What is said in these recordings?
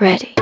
ready.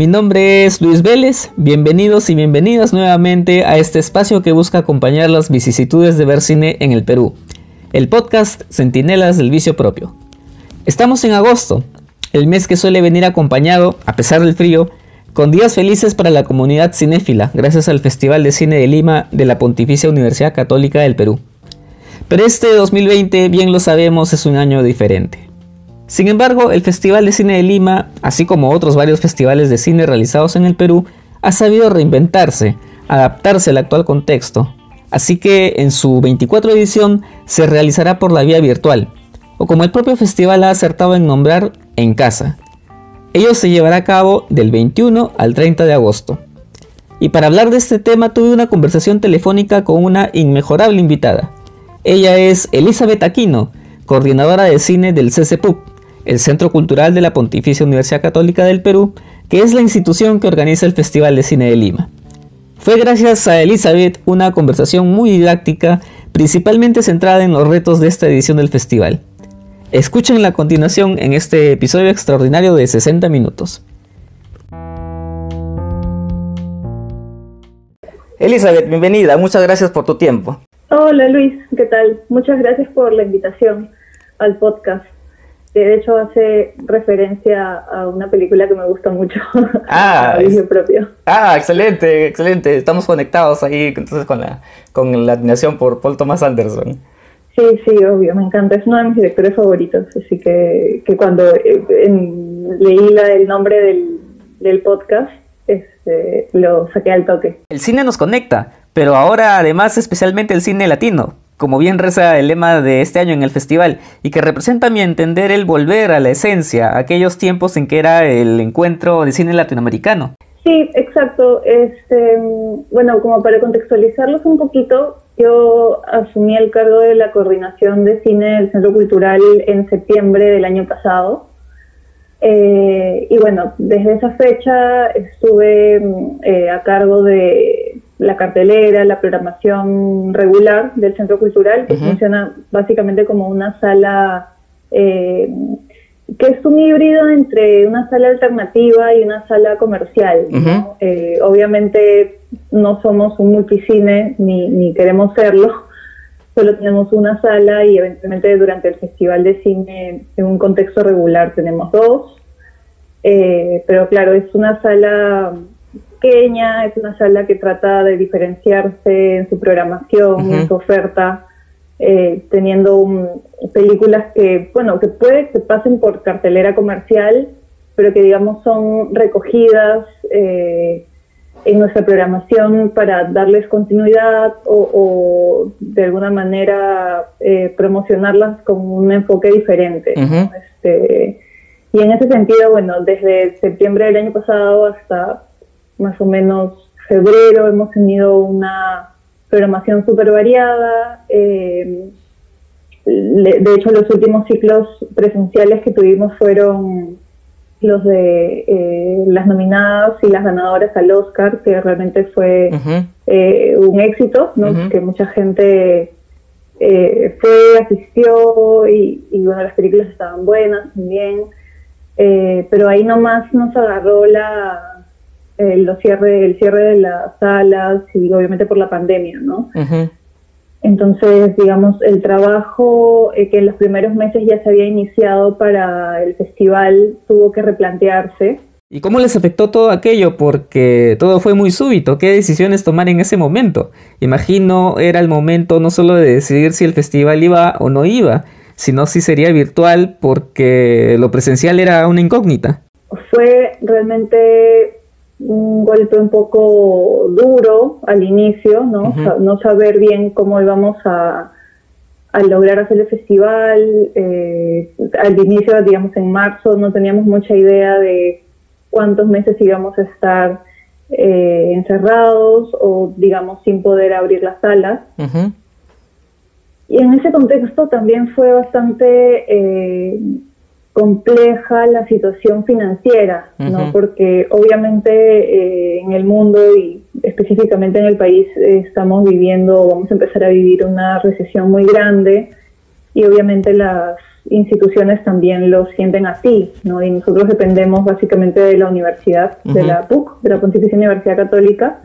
Mi nombre es Luis Vélez, bienvenidos y bienvenidas nuevamente a este espacio que busca acompañar las vicisitudes de ver cine en el Perú, el podcast Centinelas del Vicio Propio. Estamos en agosto, el mes que suele venir acompañado, a pesar del frío, con días felices para la comunidad cinéfila, gracias al Festival de Cine de Lima de la Pontificia Universidad Católica del Perú. Pero este 2020, bien lo sabemos, es un año diferente. Sin embargo, el Festival de Cine de Lima, así como otros varios festivales de cine realizados en el Perú, ha sabido reinventarse, adaptarse al actual contexto. Así que en su 24 edición se realizará por la vía virtual, o como el propio festival ha acertado en nombrar, en casa. Ello se llevará a cabo del 21 al 30 de agosto. Y para hablar de este tema tuve una conversación telefónica con una inmejorable invitada. Ella es Elizabeth Aquino, coordinadora de cine del CCPUC, el Centro Cultural de la Pontificia Universidad Católica del Perú, que es la institución que organiza el Festival de Cine de Lima. Fue gracias a Elizabeth una conversación muy didáctica, principalmente centrada en los retos de esta edición del festival. Escuchen la continuación en este episodio extraordinario de 60 minutos. Elizabeth, bienvenida, muchas gracias por tu tiempo. Hola Luis, ¿qué tal? Muchas gracias por la invitación al podcast. De hecho, hace referencia a una película que me gusta mucho, Ah, es- propio. Ah, excelente, excelente. Estamos conectados ahí entonces con la, con la admiración por Paul Thomas Anderson. Sí, sí, obvio, me encanta. Es uno de mis directores favoritos, así que, que cuando eh, en- leí la, el nombre del, del podcast, este, lo saqué al toque. El cine nos conecta, pero ahora además especialmente el cine latino, como bien reza el lema de este año en el festival, y que representa mi entender el volver a la esencia, aquellos tiempos en que era el encuentro de cine latinoamericano. Sí, exacto. Este, bueno, como para contextualizarlos un poquito, yo asumí el cargo de la coordinación de cine del Centro Cultural en septiembre del año pasado. Eh, y bueno, desde esa fecha estuve mm, eh, a cargo de la cartelera, la programación regular del Centro Cultural, que funciona básicamente como una sala eh, que es un híbrido entre una sala alternativa y una sala comercial. ¿no? Eh, obviamente no somos un multicine ni, ni queremos serlo, solo tenemos una sala y eventualmente durante el Festival de Cine en un contexto regular tenemos dos. Eh, pero claro, es una sala pequeña, es una sala que trata de diferenciarse en su programación, en su oferta, eh, teniendo películas que, bueno, que puede que pasen por cartelera comercial, pero que digamos son recogidas eh, en nuestra programación para darles continuidad o, o de alguna manera eh, promocionarlas con un enfoque diferente. Este, y en ese sentido, bueno, desde septiembre del año pasado hasta más o menos febrero hemos tenido una programación súper variada. eh, de hecho, los últimos ciclos presenciales que tuvimos fueron los de eh, las nominadas y las ganadoras al Oscar, que realmente fue eh, un éxito, ¿no? Que mucha gente eh, fue, asistió y, y bueno, las películas estaban buenas también, Eh, pero ahí nomás nos agarró la, eh, los cierre, el cierre de las salas y obviamente por la pandemia, ¿no? Ujú. Entonces, digamos, el trabajo eh, que en los primeros meses ya se había iniciado para el festival tuvo que replantearse. ¿Y cómo les afectó todo aquello? Porque todo fue muy súbito. ¿Qué decisiones tomar en ese momento? Imagino era el momento no solo de decidir si el festival iba o no iba, sino si sería virtual porque lo presencial era una incógnita. Fue realmente un golpe un poco duro al inicio, ¿no? no saber bien cómo íbamos a, a lograr hacer el festival. Eh, al inicio, digamos en marzo, no teníamos mucha idea de cuántos meses íbamos a estar eh, encerrados o, digamos, sin poder abrir las salas. Y en ese contexto también fue bastante eh, compleja la situación financiera, ¿no? Porque obviamente eh, en el mundo y específicamente en el país estamos viviendo, vamos a empezar a vivir una recesión muy grande y obviamente las instituciones también lo sienten así, ¿no? Y nosotros dependemos básicamente de la universidad, de la PUC, de la Pontificia Universidad Católica,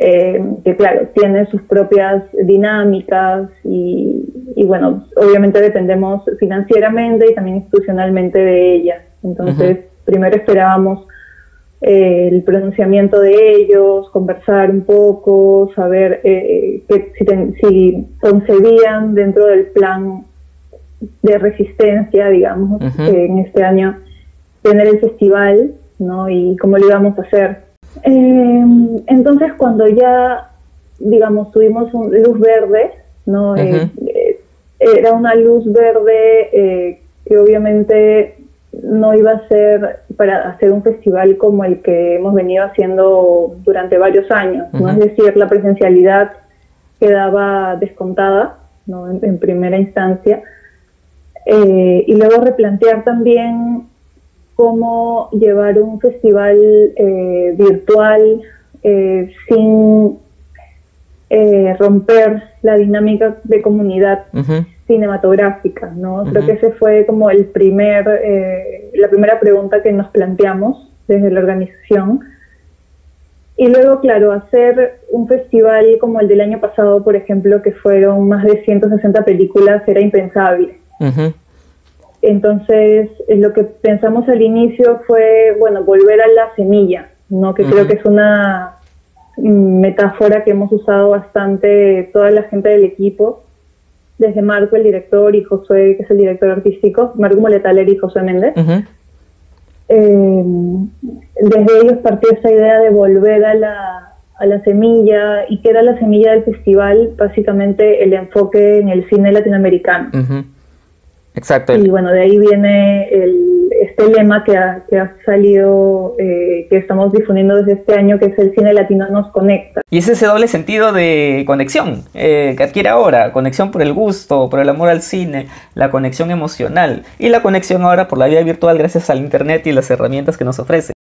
eh, que claro, tiene sus propias dinámicas y, bueno, obviamente dependemos financieramente y también institucionalmente de ella. Entonces, primero esperábamos eh, el pronunciamiento de ellos, conversar un poco, saber eh, que, si, si, concebían dentro del plan de resistencia, digamos, en este año tener el festival, ¿no? Y cómo lo íbamos a hacer. Em, entonces, cuando ya, digamos, tuvimos un, luz verde, ¿no? Eh, eh, era una luz verde eh, que obviamente no iba a ser para hacer un festival como el que hemos venido haciendo durante varios años, ¿no? Es decir, la presencialidad quedaba descontada, ¿no? en primera instancia. Eh, y luego replantear también cómo llevar un festival eh, virtual eh, sin romper la dinámica de comunidad cinematográfica, ¿no? Creo que ese fue como el primer, la primera pregunta que nos planteamos desde la organización. Y luego, claro, hacer un festival como el del año pasado, por ejemplo, que fueron más de 160 películas, era impensable. Entonces, lo que pensamos al inicio fue, bueno, volver a la semilla, ¿no? Que creo que es una metáfora que hemos usado bastante toda la gente del equipo, desde Marco, el director, y Josué, que es el director artístico, Marco Moletaler y José Méndez. Eh, desde ellos partió esa idea de volver a la, a la semilla, y que era la semilla del festival, básicamente el enfoque en el cine latinoamericano. Exacto. Y bueno, de ahí viene el, este lema que ha, que ha salido, eh, que estamos difundiendo desde este año, que es el cine latino nos conecta. Y es ese doble sentido de conexión eh, que adquiere ahora, conexión por el gusto, por el amor al cine, la conexión emocional y la conexión ahora por la vida virtual gracias al Internet y las herramientas que nos ofrece.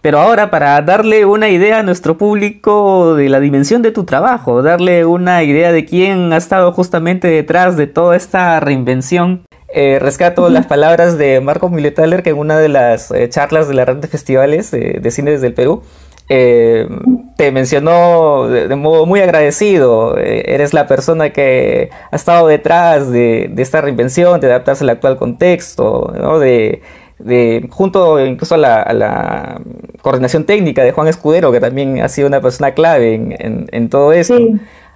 Pero ahora para darle una idea a nuestro público de la dimensión de tu trabajo, darle una idea de quién ha estado justamente detrás de toda esta reinvención, eh, rescato las palabras de Marco Miletaler que en una de las eh, charlas de la red de festivales de cine desde el Perú eh, te mencionó de, modo muy agradecido. eres la persona que ha estado detrás de, esta reinvención, de adaptarse al actual contexto, de, junto incluso a la, coordinación técnica de Juan Escudero, que también ha sido una persona clave en, todo esto.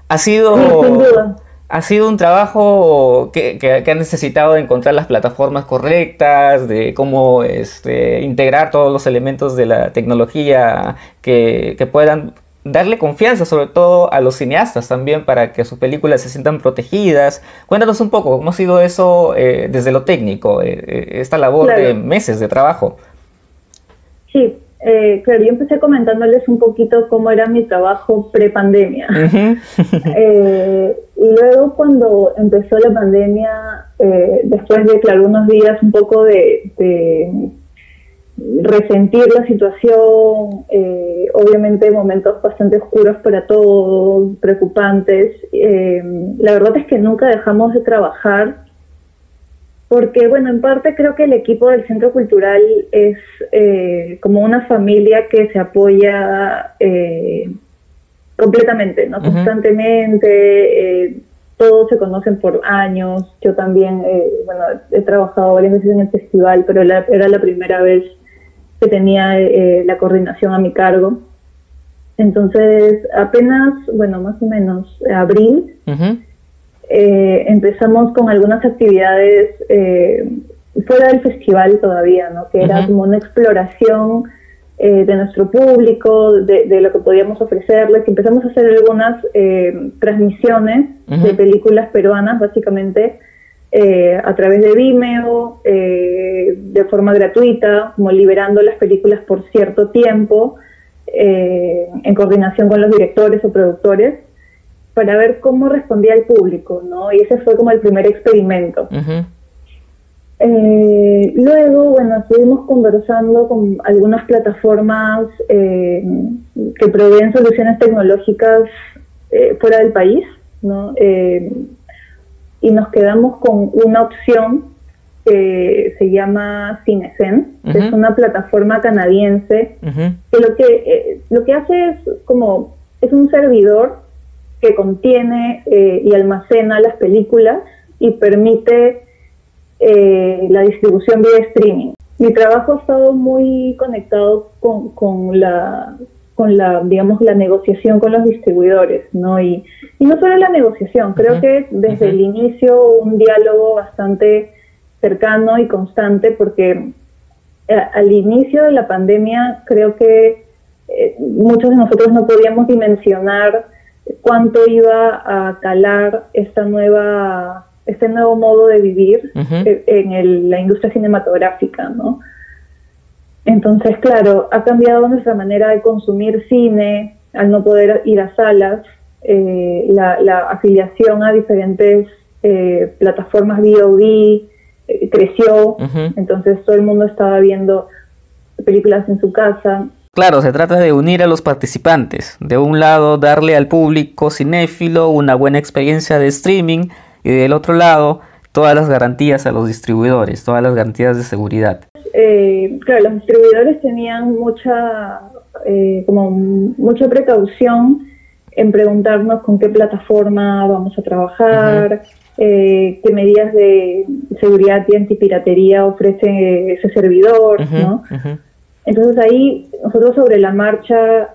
Ha sido ha sido un trabajo que, que, ha necesitado encontrar las plataformas correctas, de cómo este, integrar todos los elementos de la tecnología que, que, puedan darle confianza sobre todo a los cineastas también para que sus películas se sientan protegidas. Cuéntanos un poco cómo ha sido eso eh, desde lo técnico, eh, eh, esta labor de meses de trabajo. Sí, eh, claro, yo empecé comentándoles un poquito cómo era mi trabajo pre-pandemia. Eh, y luego cuando empezó la pandemia, eh, después de, claro, unos días un poco de, resentir la situación, obviamente momentos bastante oscuros para todos, preocupantes, la verdad es que nunca dejamos de trabajar porque, bueno, en parte creo que el equipo del Centro Cultural es eh, como una familia que se apoya eh, completamente, ¿no? Constantemente, eh, todos se conocen por años. Yo también, bueno, he trabajado varias veces en el festival, pero era la primera vez que tenía la coordinación a mi cargo. Entonces, apenas, bueno, más o menos abril, eh, empezamos con algunas actividades eh, fuera del festival todavía, ¿no? Que era como una exploración eh, de nuestro público, de, lo que podíamos ofrecerles. Empezamos a hacer algunas eh, transmisiones de películas peruanas, básicamente eh, a través de Vimeo, de forma gratuita, como liberando las películas por cierto tiempo, en coordinación con los directores o productores para ver cómo respondía el público, ¿no? Y ese fue como el primer experimento. Eh, luego, bueno, estuvimos conversando con algunas plataformas eh, que proveen soluciones tecnológicas eh, fuera del país, ¿no? y nos quedamos con una opción que se llama Cinesen, que es una plataforma canadiense, que lo que lo que hace es como es un servidor que contiene y almacena las películas y permite eh, la distribución vía streaming. Mi trabajo ha estado muy conectado con, con, la con la digamos la negociación con los distribuidores, ¿no? Y, y no solo la negociación, creo que desde el inicio un diálogo bastante cercano y constante porque eh, al inicio de la pandemia creo que eh, muchos de nosotros no podíamos dimensionar cuánto iba a calar esta nueva este nuevo modo de vivir en la industria cinematográfica, ¿no? Entonces, claro, ha cambiado nuestra manera de consumir cine, al no poder ir a salas, eh, la, afiliación a diferentes eh, plataformas VOD eh, creció, entonces todo el mundo estaba viendo películas en su casa. Claro, se trata de unir a los participantes. De un lado, darle al público cinéfilo una buena experiencia de streaming, y del otro lado todas las garantías a los distribuidores, todas las garantías de seguridad. Eh, claro, los distribuidores tenían mucha, eh, como mucha precaución en preguntarnos con qué plataforma vamos a trabajar, eh, qué medidas de seguridad y antipiratería ofrece ese servidor, ¿no? Entonces ahí nosotros sobre la marcha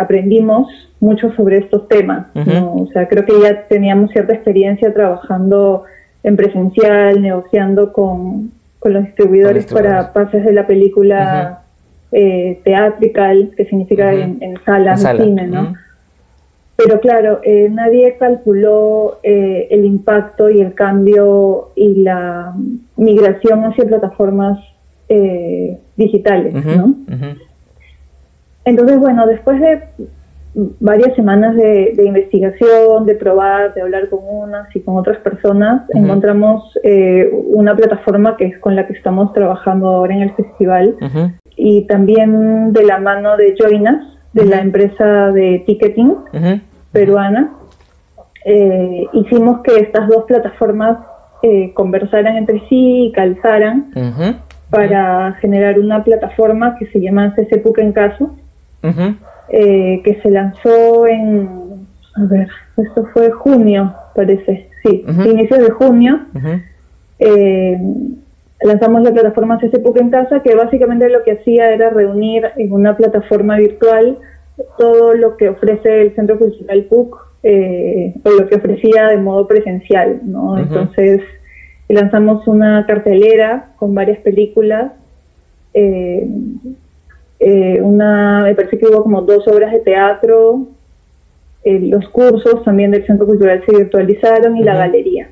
aprendimos mucho sobre estos temas. O sea, creo que ya teníamos cierta experiencia trabajando en presencial, negociando con, los distribuidores para pases de la película eh, teatrical, que significa en, salas de cine, ¿no? Pero claro, eh, nadie calculó eh, el impacto y el cambio y la migración hacia plataformas digitales, ¿no? Entonces, bueno, después de varias semanas de, investigación, de probar, de hablar con unas y con otras personas, encontramos eh, una plataforma que es con la que estamos trabajando ahora en el festival y también de la mano de Joinas, de la empresa de ticketing peruana. Eh, hicimos que estas dos plataformas eh, conversaran entre sí y calzaran para generar una plataforma que se llama CCPUC en caso. Eh, que se lanzó en, a ver, esto fue junio, parece, sí, inicios de junio. Eh, lanzamos la plataforma CCPUC en casa, que básicamente lo que hacía era reunir en una plataforma virtual todo lo que ofrece el Centro Cultural PUC eh, o lo que ofrecía de modo presencial, ¿no? Entonces lanzamos una cartelera con varias películas eh, eh, una, me parece que hubo como dos obras de teatro, eh, los cursos también del Centro Cultural se virtualizaron y la galería.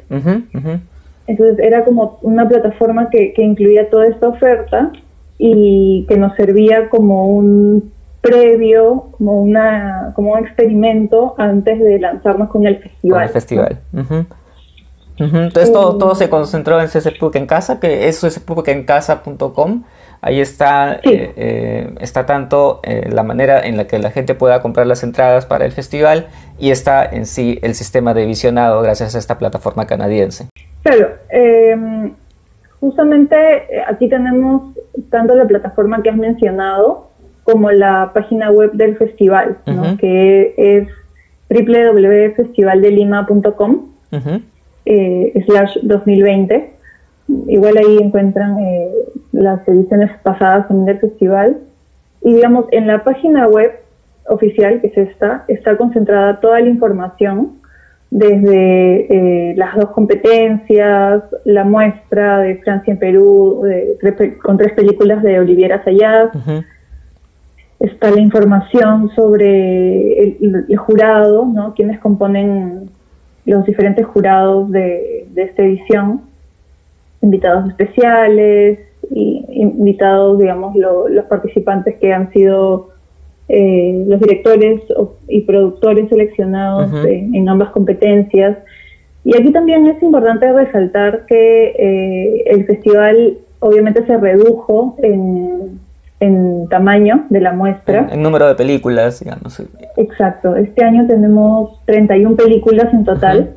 Entonces era como una plataforma que, incluía toda esta oferta y que nos servía como un previo, como una como un experimento antes de lanzarnos con el festival. el festival. Entonces todo, todo se concentró en CCPUC en casa, que es ccpucencasa.com Ahí está, eh, eh, está tanto eh, la manera en la que la gente pueda comprar las entradas para el festival y está en sí el sistema de visionado gracias a esta plataforma canadiense. Claro, em, justamente aquí tenemos tanto la plataforma que has mencionado como la página web del festival, que es www.festivaldelima.com slash 2020 igual ahí encuentran eh, las ediciones pasadas también del festival. Y digamos, en la página web oficial, que es esta, está concentrada toda la información, desde eh, las dos competencias, la muestra de Francia en Perú, con tres películas de Oliviera Sayas, está la información sobre el, jurado, ¿no? quienes componen los diferentes jurados de, esta edición, invitados especiales, y invitados, digamos, los participantes que han sido eh, los directores y productores seleccionados en ambas competencias. Y aquí también es importante resaltar que eh, el festival obviamente se redujo en, tamaño de la muestra. En, número de películas, digamos. Exacto. Este año tenemos 31 películas en total.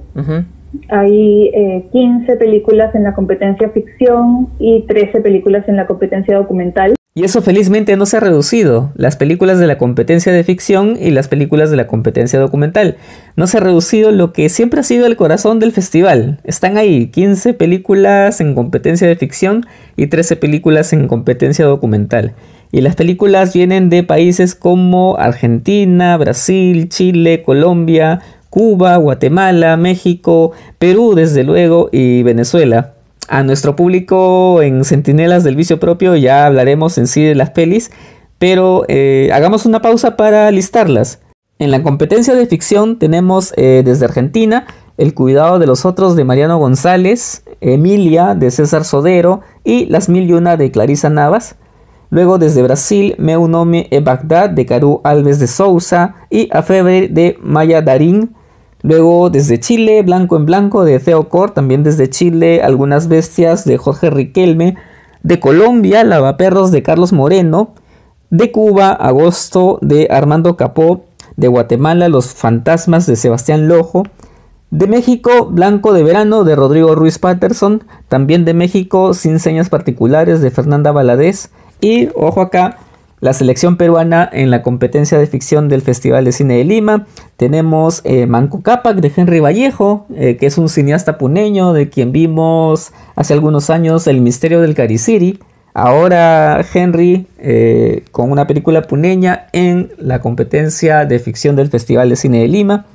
Hay 15 eh, películas en la competencia ficción y 13 películas en la competencia documental. Y eso felizmente no se ha reducido. Las películas de la competencia de ficción y las películas de la competencia documental. No se ha reducido lo que siempre ha sido el corazón del festival. Están ahí 15 películas en competencia de ficción y 13 películas en competencia documental. Y las películas vienen de países como Argentina, Brasil, Chile, Colombia, Cuba, Guatemala, México, Perú desde luego y Venezuela a nuestro público en Centinelas del Vicio Propio ya hablaremos en sí de las pelis, pero eh, hagamos una pausa para listarlas. En la competencia de ficción tenemos eh, desde Argentina El cuidado de los otros de Mariano González, Emilia de César Sodero y Las mil y una de Clarisa Navas. Luego desde Brasil, Meu nome e Bagdad de Caru Alves de Sousa y A Febre de Maya Darín. Luego desde Chile, Blanco en Blanco de Theo Cor, también desde Chile, Algunas Bestias de Jorge Riquelme, de Colombia, Lavaperros de Carlos Moreno, de Cuba, Agosto de Armando Capó, de Guatemala, Los Fantasmas de Sebastián Lojo, de México, Blanco de Verano de Rodrigo Ruiz Patterson, también de México, Sin Señas Particulares de Fernanda Valadez, y, ojo acá, la selección peruana en la competencia de ficción del Festival de Cine de Lima. Tenemos eh, Manco Cápac de Henry Vallejo, eh, que es un cineasta puneño de quien vimos hace algunos años El misterio del Cariciri. Ahora Henry eh, con una película puneña en la competencia de ficción del Festival de Cine de Lima.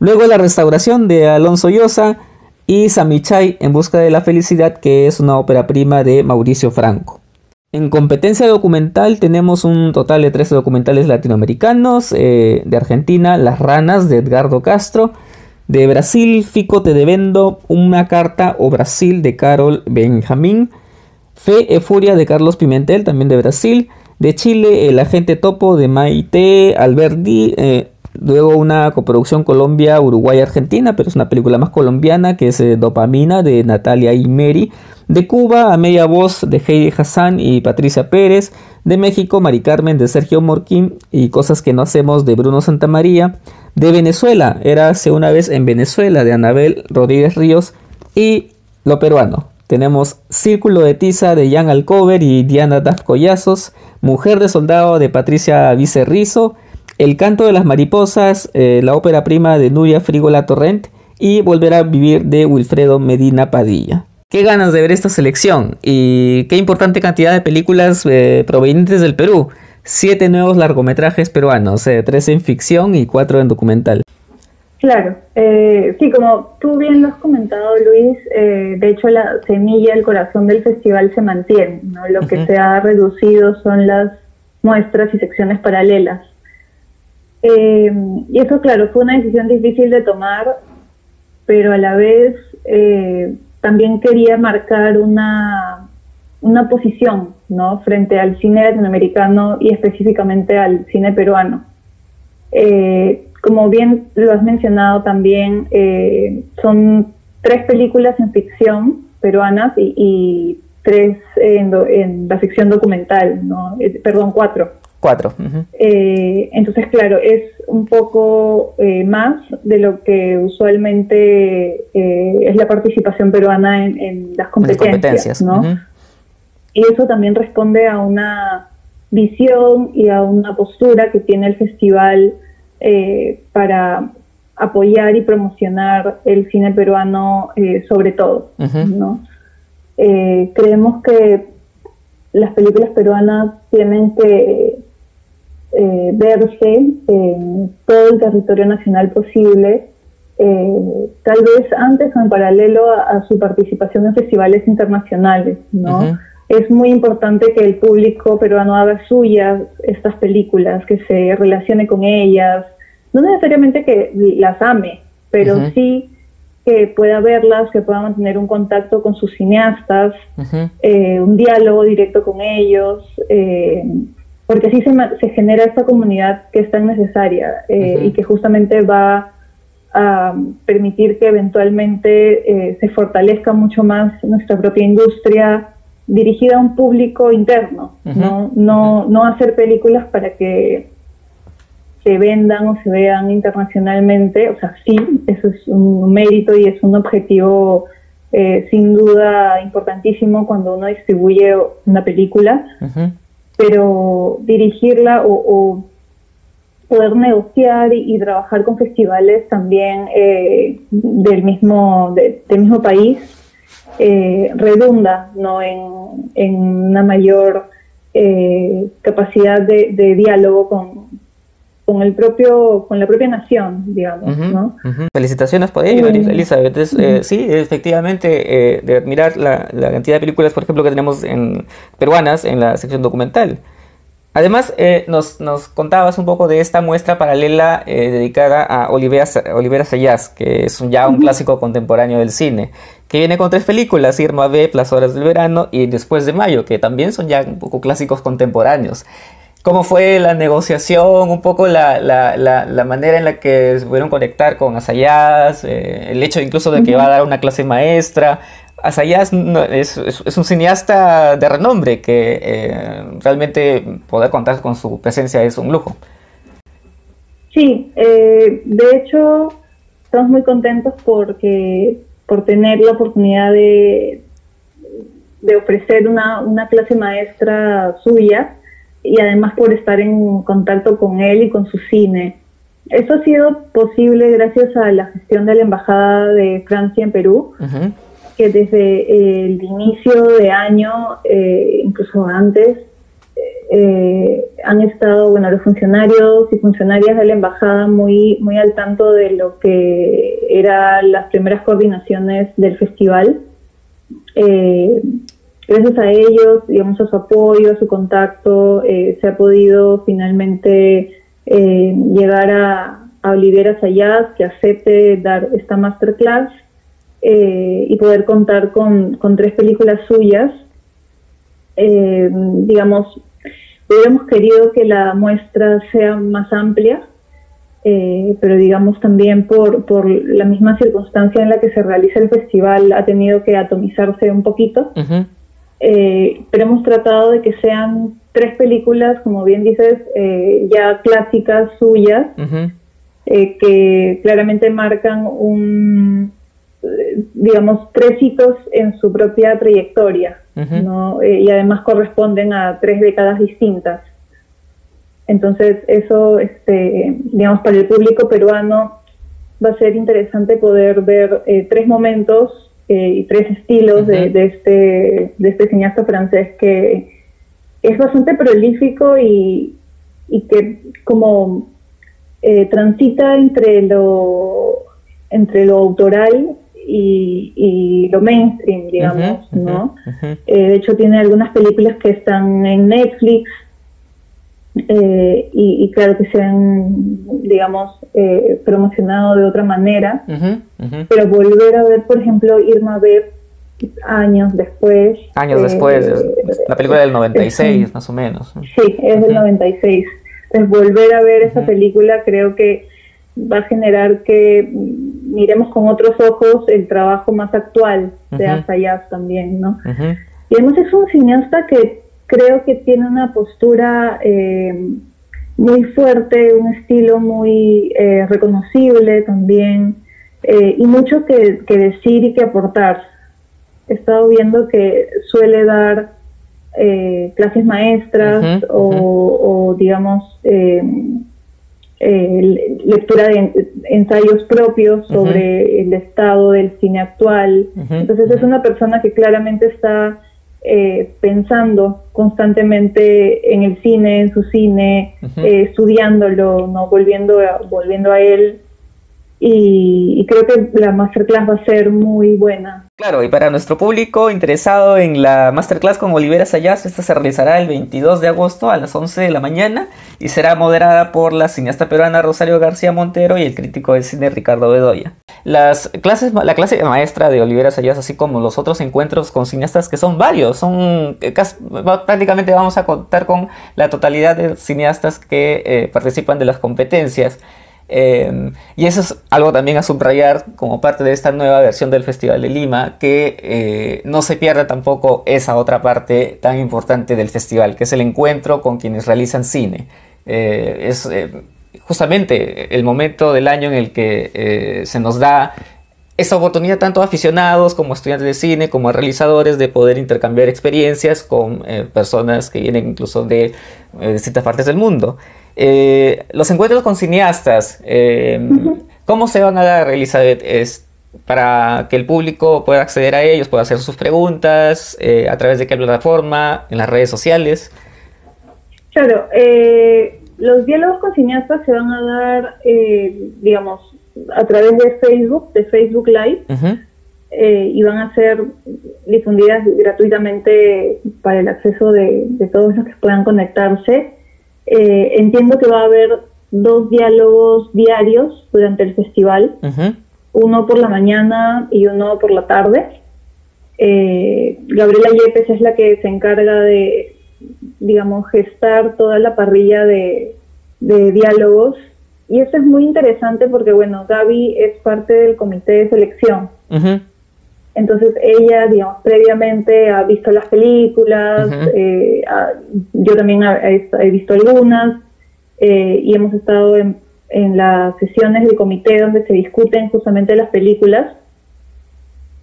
Luego la restauración de Alonso Llosa y Samichay en busca de la felicidad, que es una ópera prima de Mauricio Franco. En competencia documental tenemos un total de 13 documentales latinoamericanos. Eh, de Argentina, Las Ranas de Edgardo Castro. De Brasil, Fico Te Devendo, Una Carta o Brasil de Carol Benjamín. Fe e Furia de Carlos Pimentel, también de Brasil. De Chile, El Agente Topo de Maite Alberdi. Eh, luego una coproducción Colombia, Uruguay, Argentina, pero es una película más colombiana que es eh, Dopamina de Natalia Mary. De Cuba, a media voz de Heidi Hassan y Patricia Pérez. De México, Mari Carmen de Sergio Morquín y Cosas que no hacemos de Bruno Santamaría. De Venezuela, era hace una vez en Venezuela de Anabel Rodríguez Ríos. Y lo peruano. Tenemos Círculo de Tiza de Jan Alcover y Diana Daf Collazos. Mujer de Soldado de Patricia Vicerrizo. El Canto de las Mariposas, eh, la ópera prima de Nuria Frigola Torrent. Y Volver a Vivir de Wilfredo Medina Padilla. Qué ganas de ver esta selección y qué importante cantidad de películas eh, provenientes del Perú. Siete nuevos largometrajes peruanos, eh, tres en ficción y cuatro en documental. Claro, eh, sí, como tú bien lo has comentado, Luis, de hecho la semilla, el corazón del festival se mantiene, ¿no? Lo que se ha reducido son las muestras y secciones paralelas. Y eso, claro, fue una decisión difícil de tomar, pero a la vez también quería marcar una, una posición ¿no? frente al cine latinoamericano y específicamente al cine peruano. Eh, como bien lo has mencionado también, eh, son tres películas en ficción peruanas y, tres en, la ficción documental, ¿no? Eh, perdón, cuatro. Cuatro. Eh, entonces, claro, es un poco eh, más de lo que usualmente eh, es la participación peruana en, las competencias, ¿no? Y eso también responde a una visión y a una postura que tiene el festival para apoyar y promocionar el cine peruano sobre todo, ¿no? creemos que las películas peruanas tienen que eh, verse en todo el territorio nacional posible, eh, tal vez antes o en paralelo a, su participación en festivales internacionales, ¿no? es muy importante que el público peruano haga suyas estas películas, que se relacione con ellas, no necesariamente que las ame, pero sí que pueda verlas, que pueda mantener un contacto con sus cineastas, eh, un diálogo directo con ellos, eh, porque así se, genera esta comunidad que es tan necesaria eh, y que justamente va a permitir que eventualmente se fortalezca mucho más nuestra propia industria dirigida a un público interno, ¿no? No, no hacer películas para que se vendan o se vean internacionalmente, o sea, sí, eso es un mérito y es un objetivo eh, sin duda importantísimo cuando uno distribuye una película, pero dirigirla o, poder negociar y, trabajar con festivales también eh, del, mismo, del mismo país eh, redunda ¿no? en, una mayor capacidad de diálogo con, con el propio con la propia nación digamos ¿no? felicitaciones por ello Elizabeth eh, sí efectivamente eh, de admirar la, cantidad de películas por ejemplo que tenemos en peruanas en la sección documental. Además, eh, nos, nos, contabas un poco de esta muestra paralela dedicada a Olivera, Olivera Sayas, que es un, ya un clásico contemporáneo del cine, que viene con tres películas, Irma B, Las Horas del Verano y Después de Mayo, que también son ya un poco clásicos contemporáneos cómo fue la negociación, un poco la, la, manera en la que se pudieron conectar con Asayas, eh, el hecho incluso de que va a dar una clase maestra. Asayas es, un cineasta de renombre que eh, realmente poder contar con su presencia es un lujo. Sí, eh, de hecho estamos muy contentos porque por tener la oportunidad de, de ofrecer una, una clase maestra suya y además por estar en contacto con él y con su cine. Eso ha sido posible gracias a la gestión de la Embajada de Francia en Perú, que desde el inicio de año, eh, incluso antes, eh, han estado, bueno, los funcionarios y funcionarias de la embajada muy, muy al tanto de lo que eran las primeras coordinaciones del festival. Eh, gracias a ellos, digamos, a su apoyo, a su contacto, eh, se ha podido finalmente eh, llegar a, Olivera Sayas, que acepte dar esta masterclass eh, y poder contar con, con, tres películas suyas. digamos, hubiéramos querido que la muestra sea más amplia, pero digamos también por, por la misma circunstancia en la que se realiza el festival ha tenido que atomizarse un poquito. Eh, pero hemos tratado de que sean tres películas, como bien dices, eh, ya clásicas suyas, eh, que claramente marcan un, digamos, tres hitos en su propia trayectoria, y además corresponden a tres décadas distintas. Entonces, eso, este, digamos, para el público peruano va a ser interesante poder ver tres momentos eh, y tres estilos de, este, de este cineasta francés que es bastante prolífico y, que como eh, transita entre lo, entre lo autoral y, lo mainstream, digamos, ¿no? Eh, de hecho, tiene algunas películas que están en Netflix, eh, y, claro que se han, digamos, eh, promocionado de otra manera, pero volver a ver, por ejemplo, Irma B años después. Años después, eh, la película del 96 más o menos. Sí, es del 96. Entonces volver a ver esa película creo que va a generar que miremos con otros ojos el trabajo más actual de Asayas también, ¿no? Y además es un cineasta que creo que tiene una postura eh, muy fuerte, un estilo muy eh, reconocible también eh, y mucho que, decir y que aportar. He estado viendo que suele dar clases maestras o, digamos, lectura de ensayos propios sobre el estado del cine actual. Entonces es una persona que claramente está eh, pensando constantemente en el cine, en su cine, eh, estudiándolo, no volviendo a, volviendo a él y, creo que la masterclass va a ser muy buena. Claro, y para nuestro público interesado en la masterclass con Olivera Sayas, esta se realizará el 22 de agosto a las 11 de la mañana y será moderada por la cineasta peruana Rosario García Montero y el crítico de cine Ricardo Bedoya. Las clases, la clase maestra de Olivera Sayas, así como los otros encuentros con cineastas, que son varios, son eh, prácticamente vamos a contar con la totalidad de cineastas que eh, participan de las competencias. Em, y eso es algo también a subrayar como parte de esta nueva versión del Festival de Lima, que eh, no se pierda tampoco esa otra parte tan importante del festival, que es el encuentro con quienes realizan cine. Eh, es eh, justamente el momento del año en el que se nos da esa oportunidad tanto a aficionados como a estudiantes de cine, como a realizadores, de poder intercambiar experiencias con personas que vienen incluso de distintas partes del mundo. Eh, los encuentros con cineastas, eh, ¿cómo se van a dar, Elizabeth? Es para que el público pueda acceder a ellos, pueda hacer sus preguntas, eh, a través de qué plataforma, en las redes sociales. Claro, los diálogos con cineastas se van a dar, digamos, a través de Facebook, de Facebook Live, y van a ser difundidas gratuitamente para el acceso de todos los que puedan conectarse. Eh, entiendo que va a haber dos diálogos diarios durante el festival, uno por la mañana y uno por la tarde. Eh, Gabriela Yepes es la que se encarga de, digamos, gestar toda la parrilla de, diálogos. Y eso es muy interesante porque, bueno, Gaby es parte del comité de selección. Entonces ella, digamos, previamente ha visto las películas, eh, yo también he, visto algunas eh, y hemos estado en, las sesiones del comité donde se discuten justamente las películas.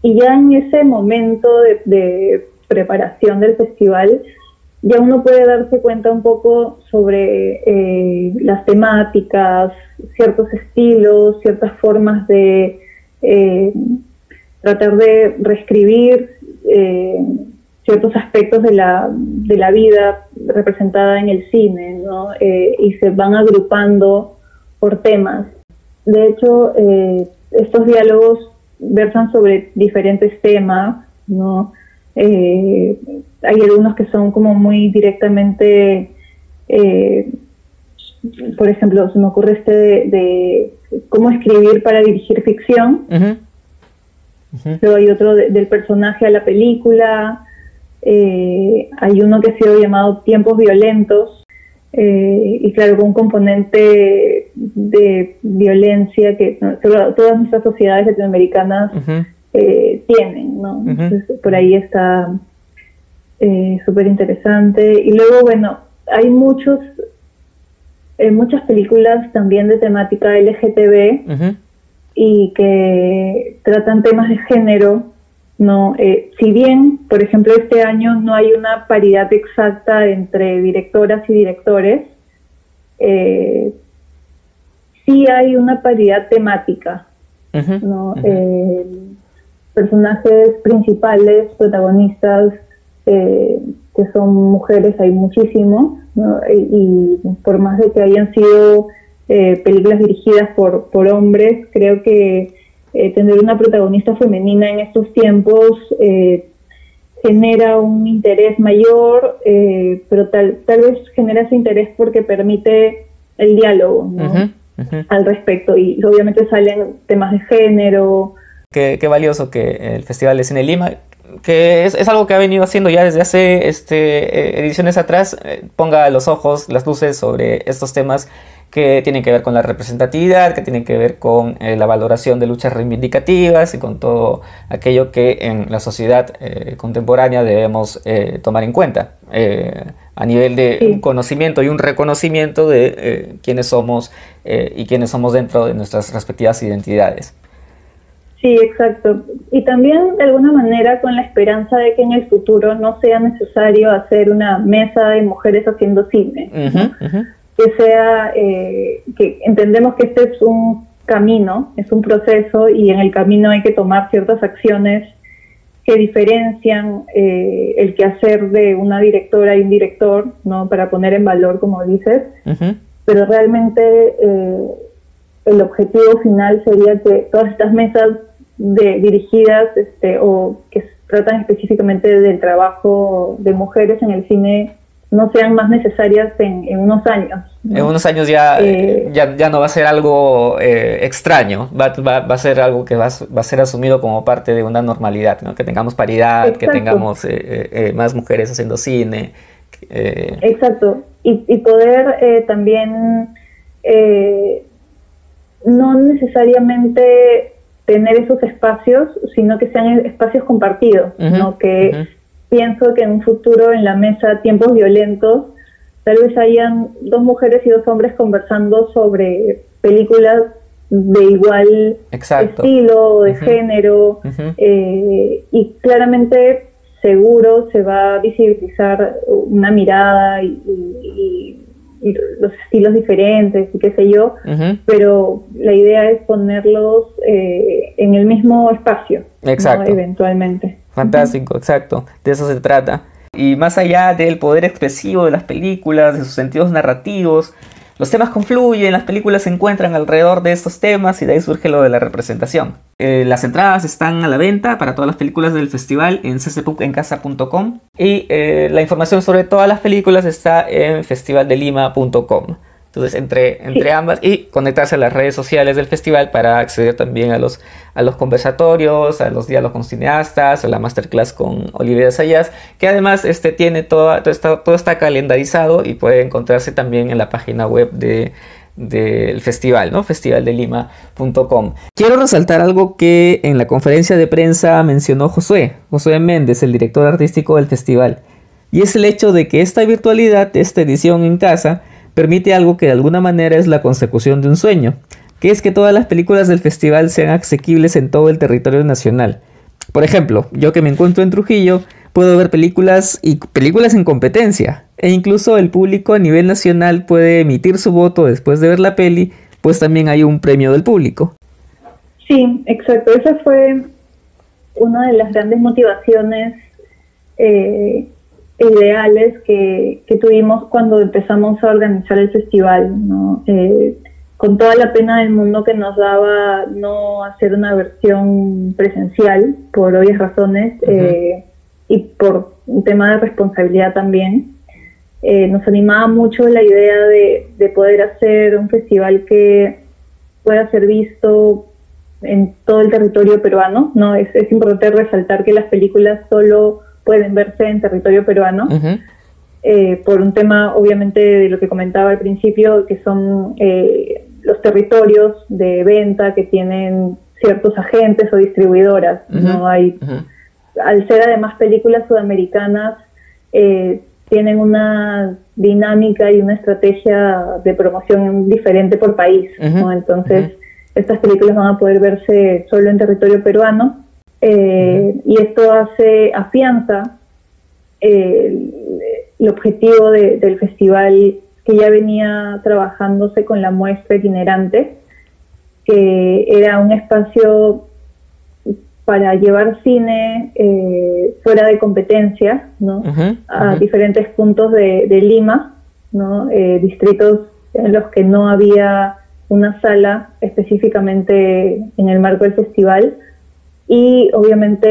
Y ya en ese momento de, preparación del festival, ya uno puede darse cuenta un poco sobre eh, las temáticas, ciertos estilos, ciertas formas de tratar de reescribir eh, ciertos aspectos de la, de la vida representada en el cine, ¿no? Eh, y se van agrupando por temas. De hecho, eh, estos diálogos versan sobre diferentes temas, ¿no? hay algunos que son como muy directamente, por ejemplo, se me ocurre este de, cómo escribir para dirigir ficción, Luego hay otro del personaje a la película. Eh, hay uno que ha sido llamado Tiempos Violentos. Eh, y claro, con un componente de violencia que todas nuestras sociedades latinoamericanas eh, tienen, ¿no? por ahí está súper interesante. Y luego, bueno, hay muchos, muchas películas también de temática LGTB y que tratan temas de género, no, eh, si bien, por ejemplo, este año no hay una paridad exacta entre directoras y directores, eh, sí hay una paridad temática, ¿no? Eh, personajes principales, protagonistas, que son mujeres, hay muchísimos, y por más de que hayan sido eh, películas dirigidas por, por hombres. Creo que eh, tener una protagonista femenina en estos tiempos eh, genera un interés mayor, pero tal, tal vez genera ese interés porque permite el diálogo al respecto. Y obviamente salen temas de género. Qué, qué valioso que el Festival de Cine Lima que es, es, algo que ha venido haciendo ya desde hace este, ediciones atrás, ponga los ojos, las luces sobre estos temas que tienen que ver con la representatividad, que tienen que ver con eh, la valoración de luchas reivindicativas y con todo aquello que en la sociedad eh, contemporánea debemos eh, tomar en cuenta a nivel de un conocimiento y un reconocimiento de quiénes somos y quiénes somos dentro de nuestras respectivas identidades. Sí, exacto. Y también de alguna manera con la esperanza de que en el futuro no sea necesario hacer una mesa de mujeres haciendo cine que sea, eh, que entendemos que este es un camino, es un proceso y en el camino hay que tomar ciertas acciones que diferencian eh, el quehacer de una directora y un director, ¿no? Para poner en valor, como dices, pero realmente eh, el objetivo final sería que todas estas mesas de, dirigidas este, o que tratan específicamente del trabajo de mujeres en el cine no sean más necesarias en, unos años. En unos años ya, eh, ya, ya, no va a ser algo eh, extraño, va, va, va, a ser algo que va, va, a ser asumido como parte de una normalidad, ¿no? que tengamos paridad, que tengamos eh, más mujeres haciendo cine. Exacto, y, y poder también no necesariamente tener esos espacios, sino que sean espacios compartidos, ¿no? que pienso que en un futuro en la mesa tiempos violentos tal vez hayan dos mujeres y dos hombres conversando sobre películas de igual estilo, de género, eh, y claramente seguro se va a visibilizar una mirada y, los estilos diferentes y qué sé yo, pero la idea es ponerlos eh, en el mismo espacio, eventualmente. Fantástico, exacto. De eso se trata. Y más allá del poder expresivo de las películas, de sus sentidos narrativos, los temas confluyen, las películas se encuentran alrededor de estos temas y de ahí surge lo de la representación. Eh, las entradas están a la venta para todas las películas del festival en ccpucencasa.com y eh, la información sobre todas las películas está en festivaldelima.com. Entonces, entre, entre ambas y conectarse a las redes sociales del festival para acceder también a los, a los conversatorios, a los diálogos con cineastas, a la masterclass con Olivia Sayas, que además este, tiene todo, todo, está, todo está calendarizado y puede encontrarse también en la página web de, del festival, ¿no? festivaldelima.com. Quiero resaltar algo que en la conferencia de prensa mencionó Josué, Josué Méndez, el director artístico del festival, y es el hecho de que esta virtualidad, esta edición en casa, permite algo que de alguna manera es la consecución de un sueño, que es que todas las películas del festival sean asequibles en todo el territorio nacional. Por ejemplo, yo que me encuentro en Trujillo, puedo ver películas y películas en competencia, e incluso el público a nivel nacional puede emitir su voto después de ver la peli, pues también hay un premio del público. Sí, exacto. Esa fue una de las grandes motivaciones eh, ideales que, tuvimos cuando empezamos a organizar el festival, ¿no? Eh, con toda la pena del mundo que nos daba no hacer una versión presencial, por obvias razones, eh, y por un tema de responsabilidad también. Eh, nos animaba mucho la idea de, poder hacer un festival que pueda ser visto en todo el territorio peruano. ¿no? Es, es importante resaltar que las películas solo pueden verse en territorio peruano. Eh, por un tema, obviamente, de lo que comentaba al principio, que son eh, los territorios de venta que tienen ciertos agentes o distribuidoras. No hay, al ser además películas sudamericanas, eh, tienen una dinámica y una estrategia de promoción diferente por país. ¿no? Entonces, estas películas van a poder verse solo en territorio peruano eh, y esto hace, afianza el, objetivo del festival que ya venía trabajándose con la muestra itinerante, que era un espacio para llevar cine eh, fuera de competencia, ¿no? a diferentes puntos de, Lima, ¿no? Eh, distritos en los que no había una sala específicamente en el marco del festival, y obviamente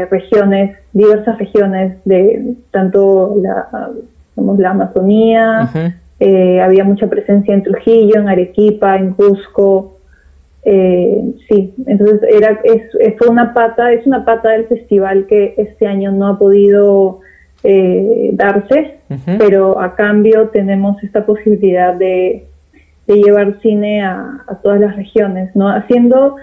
eh, regiones, diversas regiones de tanto la, la Amazonía, eh, había mucha presencia en Trujillo, en Arequipa, en Cusco, eh, sí, entonces era, es, fue una pata, es una pata del festival que este año no ha podido darse, pero a cambio tenemos esta posibilidad de, de llevar cine a, a todas las regiones, ¿no? Haciendo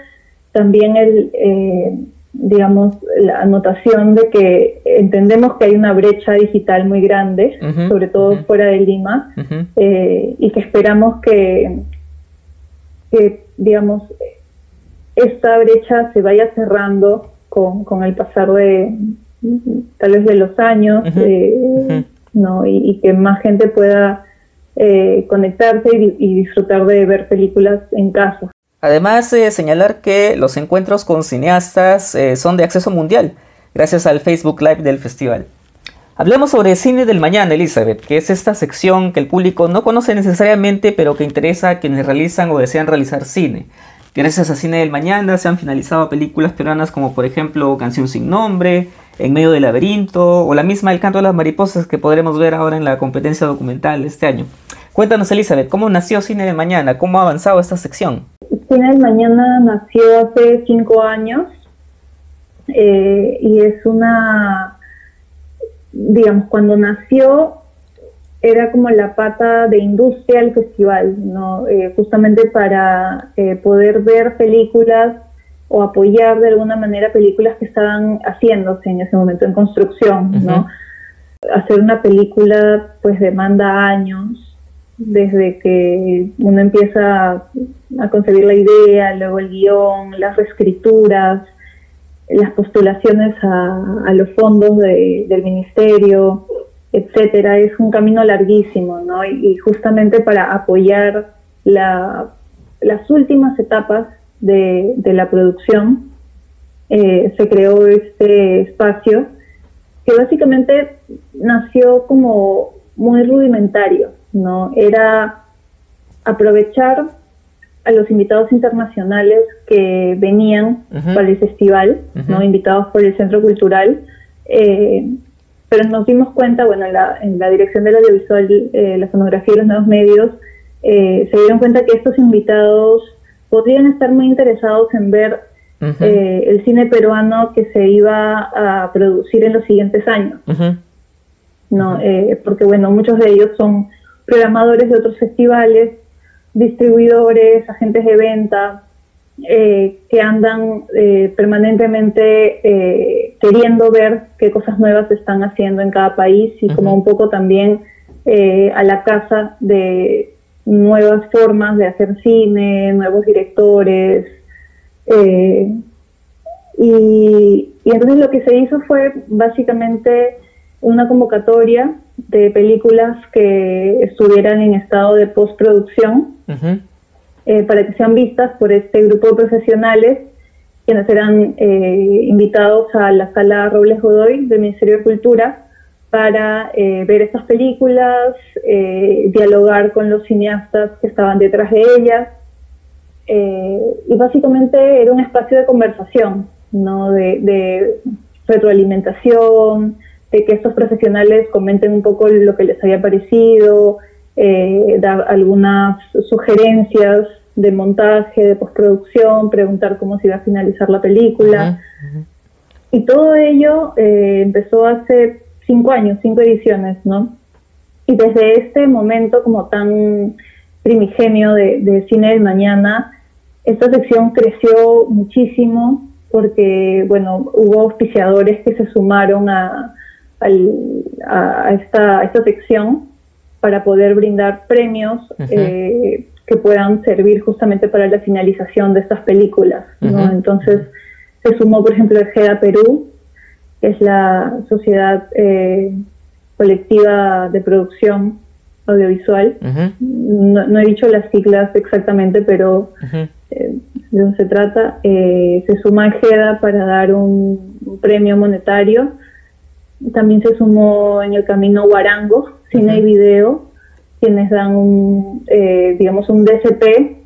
también el, eh, digamos, la anotación de que entendemos que hay una brecha digital muy grande, sobre todo fuera de Lima, eh, y que esperamos que, que, digamos, esta brecha se vaya cerrando con, con el pasar de tal vez de los años, eh, ¿no? Y, que más gente pueda conectarse y, y disfrutar de ver películas en casa. Además de señalar que los encuentros con cineastas eh, son de acceso mundial, gracias al Facebook Live del festival. Hablemos sobre Cine del Mañana, Elizabeth, que es esta sección que el público no conoce necesariamente, pero que interesa a quienes realizan o desean realizar cine. Gracias a Cine del Mañana se han finalizado películas peruanas como por ejemplo Canción sin nombre, En medio del laberinto o la misma El canto de las mariposas que podremos ver ahora en la competencia documental este año. Cuéntanos Elizabeth, ¿cómo nació Cine del Mañana? ¿Cómo ha avanzado esta sección? Cine del Mañana nació hace cinco años eh, y es una, digamos, cuando nació era como la pata de industria del festival, ¿no? Eh, justamente para eh, poder ver películas o apoyar de alguna manera películas que estaban haciéndose en ese momento en construcción, ¿no? Hacer una película pues demanda años, desde que uno empieza a concebir la idea, luego el guion, las reescrituras, las postulaciones a, los fondos del ministerio, etcétera, es un camino larguísimo, ¿no? Y, justamente para apoyar la, las últimas etapas de, la producción, eh, se creó este espacio que básicamente nació como muy rudimentario, ¿no? Era aprovechar a los invitados internacionales que venían para el festival, ¿no? Invitados por el Centro Cultural, eh, pero nos dimos cuenta, bueno, en la, en la dirección del audiovisual, eh, la sonografía y los nuevos medios, eh, se dieron cuenta que estos invitados podrían estar muy interesados en ver eh, el cine peruano que se iba a producir en los siguientes años. ¿no? porque, bueno, muchos de ellos son programadores de otros festivales, distribuidores, agentes de venta, eh, que andan eh, permanentemente eh, queriendo ver qué cosas nuevas se están haciendo en cada país y como un poco también a la casa de nuevas formas de hacer cine, nuevos directores. Y, y, entonces lo que se hizo fue básicamente una convocatoria de películas que estuvieran en estado de postproducción. Eh, para que sean vistas por este grupo de profesionales quienes serán eh, invitados a la sala Robles Godoy del Ministerio de Cultura para eh, ver estas películas, dialogar con los cineastas que estaban detrás de ellas. y básicamente era un espacio de conversación, ¿no? de, de retroalimentación, de que estos profesionales comenten un poco lo que les había parecido, eh, dar algunas sugerencias de montaje, de postproducción, preguntar cómo se iba a finalizar la película. Y todo ello eh, empezó hace cinco años, cinco ediciones, ¿no? Y desde este momento como tan primigenio de, Cine del Mañana, esta sección creció muchísimo porque, bueno, hubo auspiciadores que se sumaron a, a, esta, a esta sección para poder brindar premios eh, que puedan servir justamente para la finalización de estas películas. Entonces se sumó, por ejemplo, el GEDA Perú, que es la sociedad eh, colectiva de producción audiovisual. no, he dicho las siglas exactamente, pero eh, de eso se trata. se suma el GEDA para dar un premio monetario también se sumó en el camino Guarango, cine y video, quienes dan un, eh, digamos, un DSP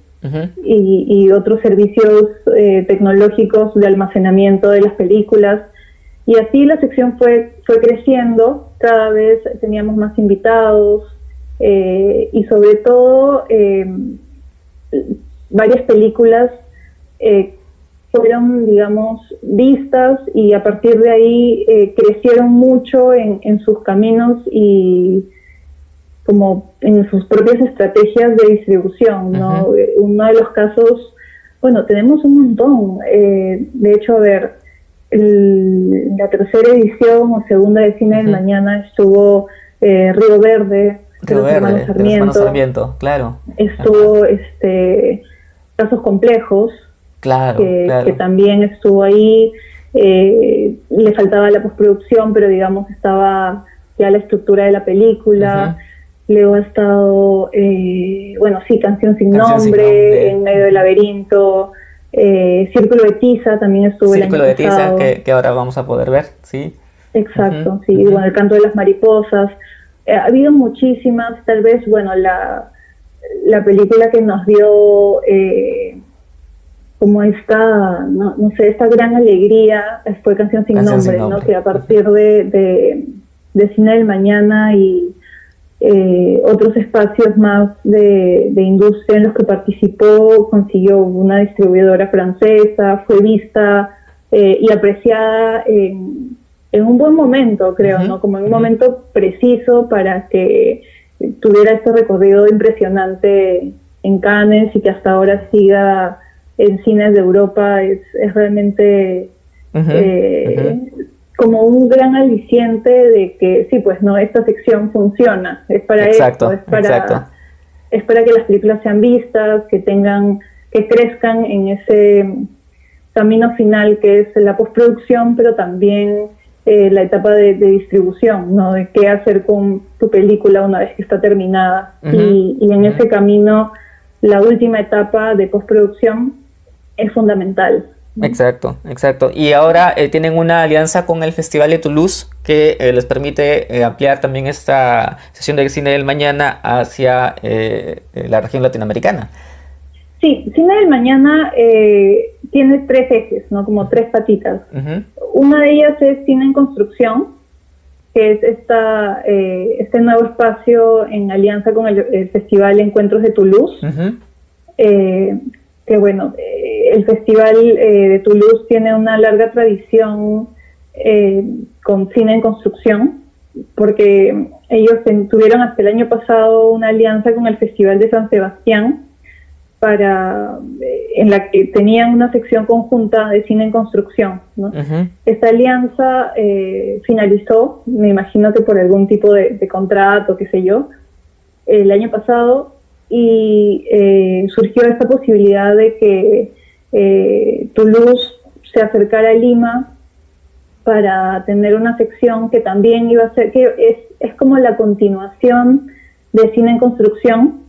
y, otros servicios eh, tecnológicos de almacenamiento de las películas. Y así la sección fue, fue creciendo, cada vez teníamos más invitados eh, y sobre todo varias películas fueron, digamos, vistas y a partir de ahí eh, crecieron mucho en, sus caminos y como en sus propias estrategias de distribución, ¿no? Eh, uno de los casos, bueno, tenemos un montón. Eh, de hecho, a ver, la tercera edición o segunda de Cine del Mañana estuvo Río Verde, Río Verde, Sarmiento, Sarmiento, claro. Estuvo este casos complejos, Claro que, también estuvo ahí. Eh, le faltaba la postproducción, pero digamos estaba ya la estructura de la película. Luego ha estado, eh, bueno, sí, Canción sin, nombre, En medio del laberinto. Eh, Círculo de Tiza también estuvo Círculo el año de Tiza, que, que, ahora vamos a poder ver, sí. Exacto, sí, bueno, el canto de las mariposas. Eh, ha habido muchísimas, tal vez, bueno, la, la película que nos dio eh, como esta, no, sé, esta gran alegría fue Canción sin, nombre, ¿no? Que a partir de, de, Cine del Mañana y eh, otros espacios más de, de, industria en los que participó, consiguió una distribuidora francesa, fue vista eh, y apreciada en, en, un buen momento, creo, ¿no? Como en un momento preciso para que tuviera este recorrido impresionante en Cannes y que hasta ahora siga en cines de Europa es, es realmente eh, como un gran aliciente de que sí, pues no, esta sección funciona, es para exacto, es para, es para que las películas sean vistas, que tengan, que crezcan en ese camino final que es la postproducción, pero también eh, la etapa de, distribución, ¿no? De qué hacer con tu película una vez que está terminada. y, y, en ese camino, la última etapa de postproducción es fundamental. Exacto, exacto. Y ahora eh, tienen una alianza con el Festival de Toulouse que eh, les permite ampliar también esta sesión de cine del mañana hacia la región latinoamericana. Sí, Cine del Mañana tiene tres ejes, ¿no? Como tres patitas. Una de ellas es Cine en Construcción, que es esta, eh, este nuevo espacio en alianza con el, Festival Encuentros de Toulouse. Eh, que bueno, eh, el Festival de Toulouse tiene una larga tradición con cine en construcción, porque ellos tuvieron hasta el año pasado una alianza con el Festival de San Sebastián, para eh, en la que tenían una sección conjunta de cine en construcción. Esta alianza eh, finalizó, me imagino que por algún tipo de, contrato, qué sé yo, el año pasado y eh, surgió esta posibilidad de que Toulouse se acercara a Lima para tener una sección que también iba a ser, que es, es como la continuación de cine en construcción.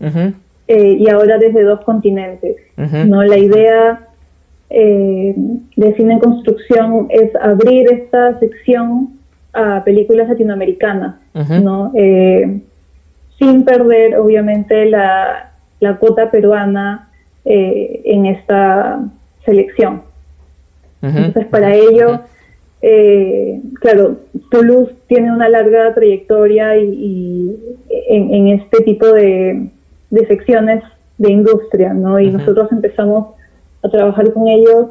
Eh, y ahora desde dos continentes. ¿no? La idea eh, de cine en construcción es abrir esta sección a películas latinoamericanas, ¿no? Eh, sin perder obviamente la, la cuota peruana en esta selección. Entonces para ello, claro, Toulouse tiene una larga trayectoria y, en este tipo de, de secciones de industria, ¿no? Y nosotros empezamos a trabajar con ellos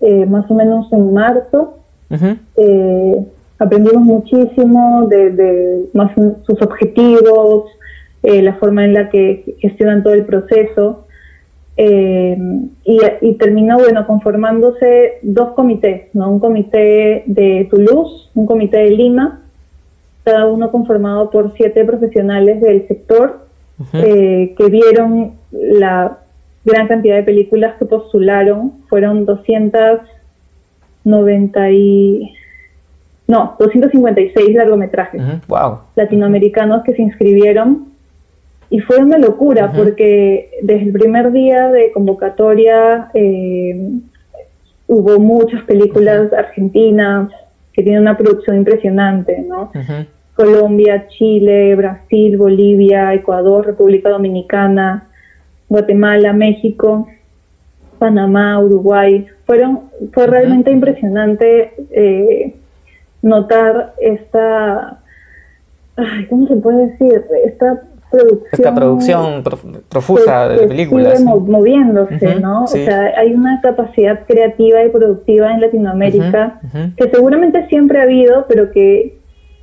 eh, más o menos en marzo. Eh, aprendimos muchísimo de, más sus objetivos, eh, la forma en la que gestionan todo el proceso. y, y, terminó, bueno, conformándose dos comités, ¿no? Un comité de Toulouse, un comité de Lima, cada uno conformado por siete profesionales del sector eh, que vieron la gran cantidad de películas que postularon. Fueron 290 y... No, 256 largometrajes latinoamericanos que se inscribieron. Y fue una locura porque desde el primer día de convocatoria eh, hubo muchas películas argentinas que tienen una producción impresionante, ¿no? Colombia, Chile, Brasil, Bolivia, Ecuador, República Dominicana, Guatemala, México, Panamá, Uruguay. Fueron, fue realmente impresionante eh, notar esta, ¿cómo se puede decir? Esta producción, esta producción profusa de películas. Sigue moviéndose, ¿no? O sea, hay una capacidad creativa y productiva en Latinoamérica que seguramente siempre ha habido, pero que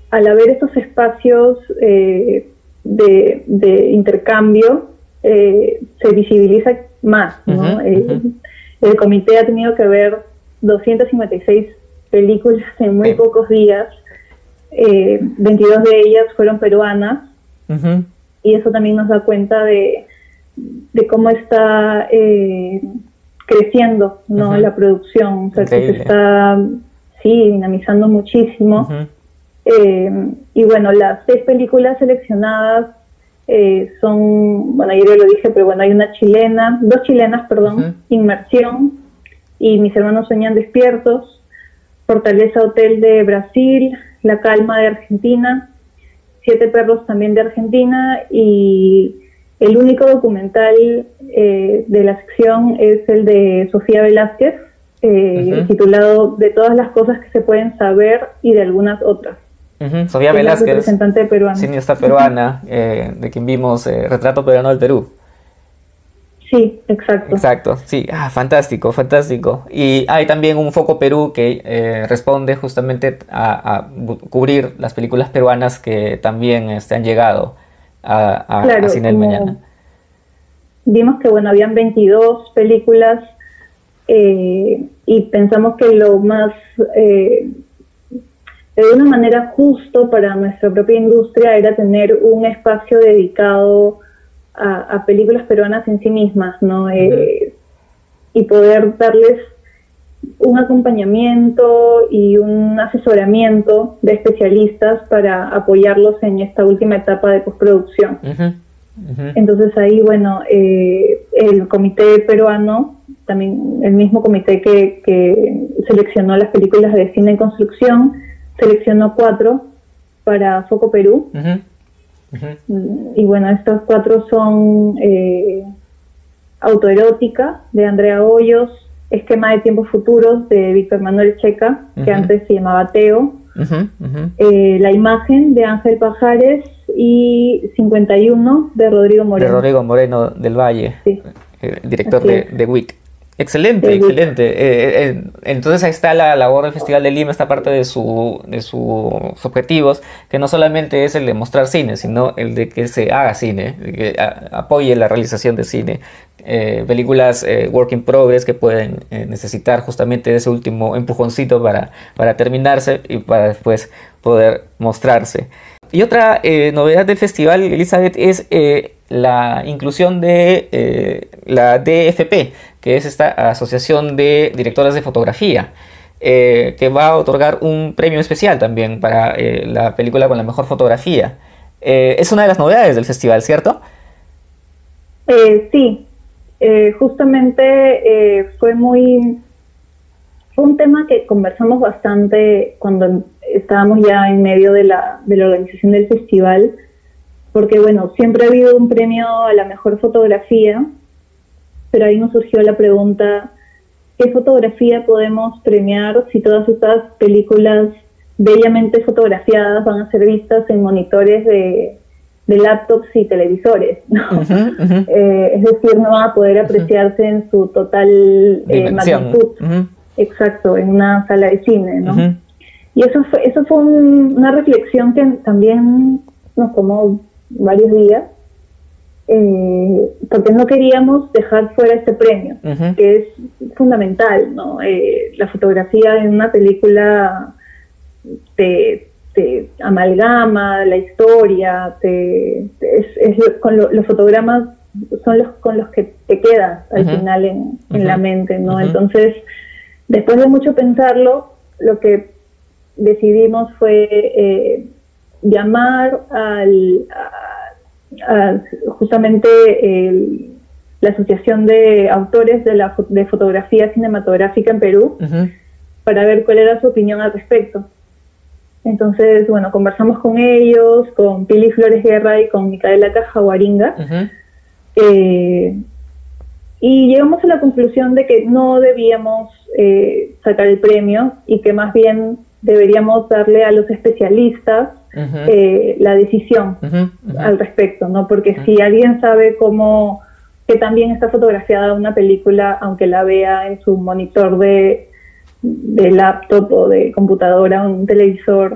al haber estos espacios eh, de, intercambio, eh, se visibiliza más. el comité ha tenido que ver 256 películas en muy pocos días, 22 eh, de ellas fueron peruanas, y eso también nos da cuenta de, cómo está creciendo ¿no? la producción, o sea, que se está sí, dinamizando muchísimo. Eh, y bueno, las seis películas seleccionadas eh, son, bueno, ayer lo dije, pero bueno, hay una chilena, dos chilenas, perdón, Inmersión y Mis hermanos sueñan despiertos, Fortaleza Hotel de Brasil, La Calma de Argentina, Siete Perros también de Argentina y el único documental eh, de la sección es el de Sofía Velázquez, eh, titulado De todas las cosas que se pueden saber y de algunas otras. Sofía Velázquez, representante peruana. cineasta peruana, eh, de quien vimos Retrato Peruano del Perú. Sí, exacto. Exacto, sí, ah, fantástico, fantástico. Y hay también un Foco Perú que eh, responde justamente a, cubrir las películas peruanas que también este, han llegado a, a, Cine del Mañana. Vimos que, bueno, habían 22 películas eh, y pensamos que lo más, eh, de una manera justo para nuestra propia industria era tener un espacio dedicado a, películas peruanas en sí mismas, ¿no? Eh, y poder darles un acompañamiento y un asesoramiento de especialistas para apoyarlos en esta última etapa de postproducción. Entonces ahí, bueno, eh, el comité peruano, también el mismo comité que, seleccionó las películas de cine en construcción, seleccionó cuatro para Foco Perú. Y bueno, estos cuatro son eh, Autoerótica de Andrea Hoyos, Esquema de Tiempos Futuros de Víctor Manuel Checa, que antes se llamaba Teo, eh, La Imagen de Ángel Pajares y 51 de Rodrigo Moreno. De Rodrigo Moreno del Valle, director de, de WIC. Excelente, excelente. Eh, eh, entonces ahí está la labor del Festival de Lima, esta parte de, su, de sus objetivos, que no solamente es el de mostrar cine, sino el de que se haga cine, que apoye la realización de cine. Eh, películas work in progress que pueden necesitar justamente ese último empujoncito para, para terminarse y para después poder mostrarse. Y otra novedad del festival, Elizabeth, es la inclusión de la DFP, que es esta Asociación de Directoras de Fotografía, eh, que va a otorgar un premio especial también para eh, la película con la mejor fotografía. Eh, es una de las novedades del festival, ¿cierto? sí, justamente fue muy... Fue un tema que conversamos bastante cuando estábamos ya en medio de la, de la organización del festival, porque bueno, siempre ha habido un premio a la mejor fotografía, pero ahí nos surgió la pregunta, ¿qué fotografía podemos premiar si todas estas películas bellamente fotografiadas van a ser vistas en monitores de, laptops y televisores? Eh, es decir, no van a poder apreciarse en su total eh, magnitud. Exacto, en una sala de cine, ¿no? Y eso fue, eso fue una reflexión que también nos tomó varios días eh, porque no queríamos dejar fuera este premio, que es fundamental, ¿no? Eh, la fotografía en una película te, amalgama la historia, te, es, con los fotogramas son los con los que te quedas al final en, la mente, ¿no? Entonces, después de mucho pensarlo, lo que decidimos fue eh, llamar al, justamente la Asociación de Autores de, la, de Fotografía Cinematográfica en Perú para ver cuál era su opinión al respecto. Entonces, bueno, conversamos con ellos, con Pili Flores Guerra y con Micaela Cajaguaringa. Eh, y llegamos a la conclusión de que no debíamos eh, sacar el premio y que más bien deberíamos darle a los especialistas eh, la decisión al respecto, ¿no? Porque si alguien sabe cómo que también está fotografiada una película, aunque la vea en su monitor de, de laptop o de computadora o un televisor,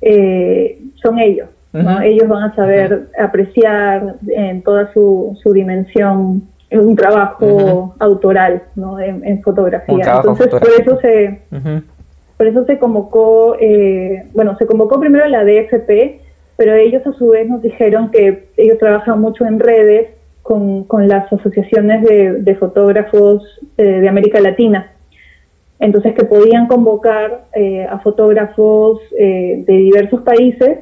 eh, son ellos. ¿no? Ellos van a saber apreciar en toda su, su dimensión un trabajo autoral ¿no? en, fotografía. Entonces, por eso se, por eso se convocó, eh, bueno, se convocó primero la DFP, pero ellos a su vez nos dijeron que ellos trabajan mucho en redes con, las asociaciones de, fotógrafos eh, de América Latina. Entonces que podían convocar eh, a fotógrafos de diversos países